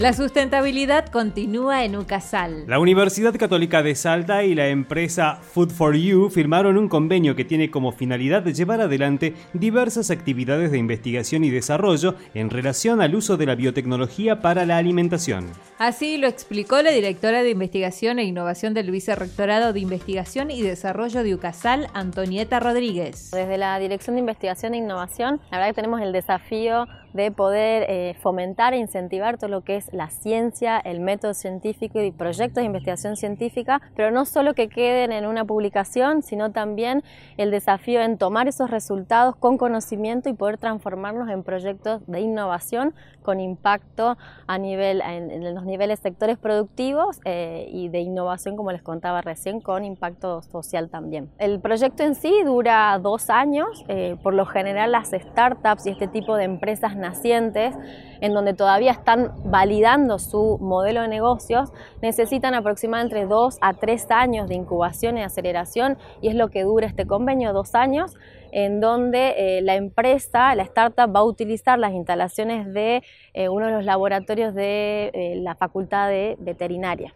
La sustentabilidad continúa en Ucasal. La Universidad Católica de Salta y la empresa Food for You firmaron un convenio que tiene como finalidad llevar adelante diversas actividades de investigación y desarrollo en relación al uso de la biotecnología para la alimentación. Así lo explicó la directora de Investigación e Innovación del Vicerrectorado de Investigación y Desarrollo de Ucasal, Antonieta Rodríguez. Desde la Dirección de Investigación e Innovación, la verdad que tenemos el desafío de poder eh, fomentar e incentivar todo lo que es la ciencia, el método científico y proyectos de investigación científica, pero no solo que queden en una publicación, sino también el desafío en tomar esos resultados con conocimiento y poder transformarlos en proyectos de innovación con impacto a nivel, en, los niveles sectores productivos eh, y de innovación, como les contaba recién, con impacto social también. El proyecto en sí dura dos años, eh, por lo general las startups y este tipo de empresas nacientes, en donde todavía están validando su modelo de negocios, necesitan aproximadamente entre dos a tres años de incubación y aceleración, y es lo que dura este convenio, dos años, en donde eh, la empresa, la startup, va a utilizar las instalaciones de eh, uno de los laboratorios de eh, la Facultad de Veterinaria.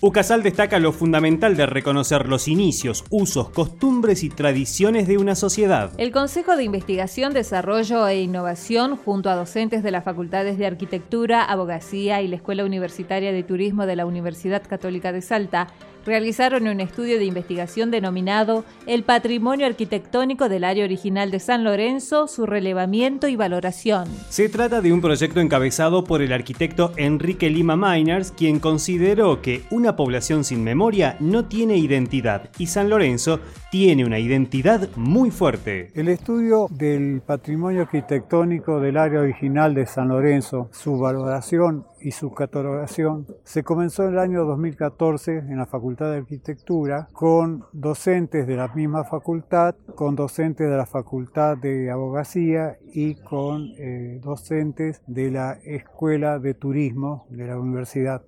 UCASAL destaca lo fundamental de reconocer los inicios, usos, costumbres y tradiciones de una sociedad. El Consejo de Investigación, Desarrollo e Innovación, junto a docentes de las Facultades de Arquitectura, Abogacía y la Escuela Universitaria de Turismo de la Universidad Católica de Salta, realizaron un estudio de investigación denominado El patrimonio arquitectónico del área original de San Lorenzo, su relevamiento y valoración. Se trata de un proyecto encabezado por el arquitecto Enrique Lima Miners, quien consideró que una población sin memoria no tiene identidad y San Lorenzo tiene una identidad muy fuerte. El estudio del patrimonio arquitectónico del área original de San Lorenzo, su valoración y su catalogación se comenzó en el año 2014 en la Facultad de Arquitectura con docentes de la misma facultad, con docentes de la Facultad de Abogacía y con eh, docentes de la Escuela de Turismo de la Universidad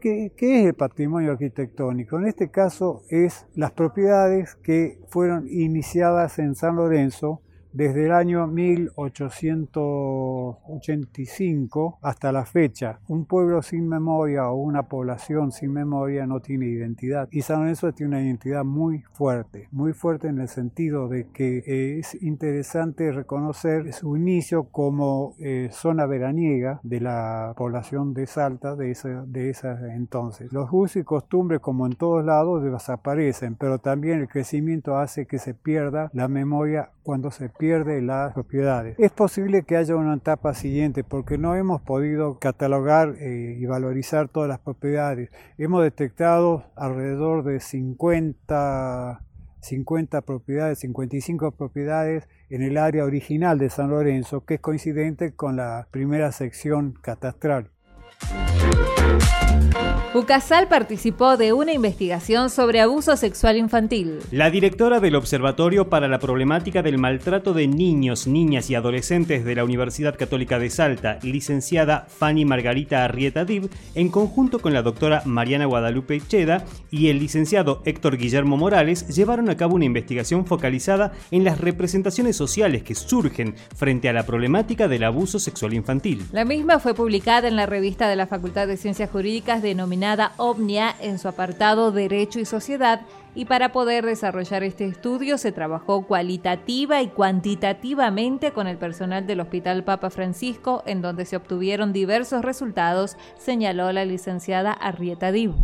¿Qué, es el patrimonio arquitectónico? En este caso es las propiedades que fueron iniciadas en San Lorenzo desde el año 1885 hasta la fecha. Un pueblo sin memoria o una población sin memoria no tiene identidad. Y San Lorenzo tiene una identidad muy fuerte, muy fuerte en el sentido de que es interesante reconocer su inicio como eh, zona veraniega de la población de Salta de esa, de entonces. Los usos y costumbres, como en todos lados, desaparecen, pero también el crecimiento hace que se pierda la memoria cuando se pierde las propiedades. Es posible que haya una etapa siguiente porque no hemos podido catalogar eh, y valorizar todas las propiedades. Hemos detectado alrededor de 50 50 propiedades, 55 propiedades en el área original de San Lorenzo, que es coincidente con la primera sección catastral. Ucasal participó de una investigación sobre abuso sexual infantil. La directora del Observatorio para la Problemática del Maltrato de Niños, Niñas y Adolescentes de la Universidad Católica de Salta, licenciada Fanny Margarita Arrieta Dib, en conjunto con la doctora Mariana Guadalupe Cheda y el licenciado Héctor Guillermo Morales, llevaron a cabo una investigación focalizada en las representaciones sociales que surgen frente a la problemática del abuso sexual infantil. La misma fue publicada en la revista de la Facultad de Ciencias Jurídicas denominada en su apartado Derecho y Sociedad y para poder desarrollar este estudio se trabajó cualitativa y cuantitativamente con el personal del Hospital Papa Francisco en donde se obtuvieron diversos resultados, señaló la licenciada Arrieta Dibu.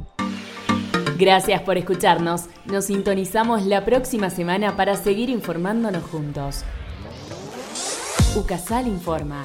Gracias por escucharnos. Nos sintonizamos la próxima semana para seguir informándonos juntos. UCASAL informa.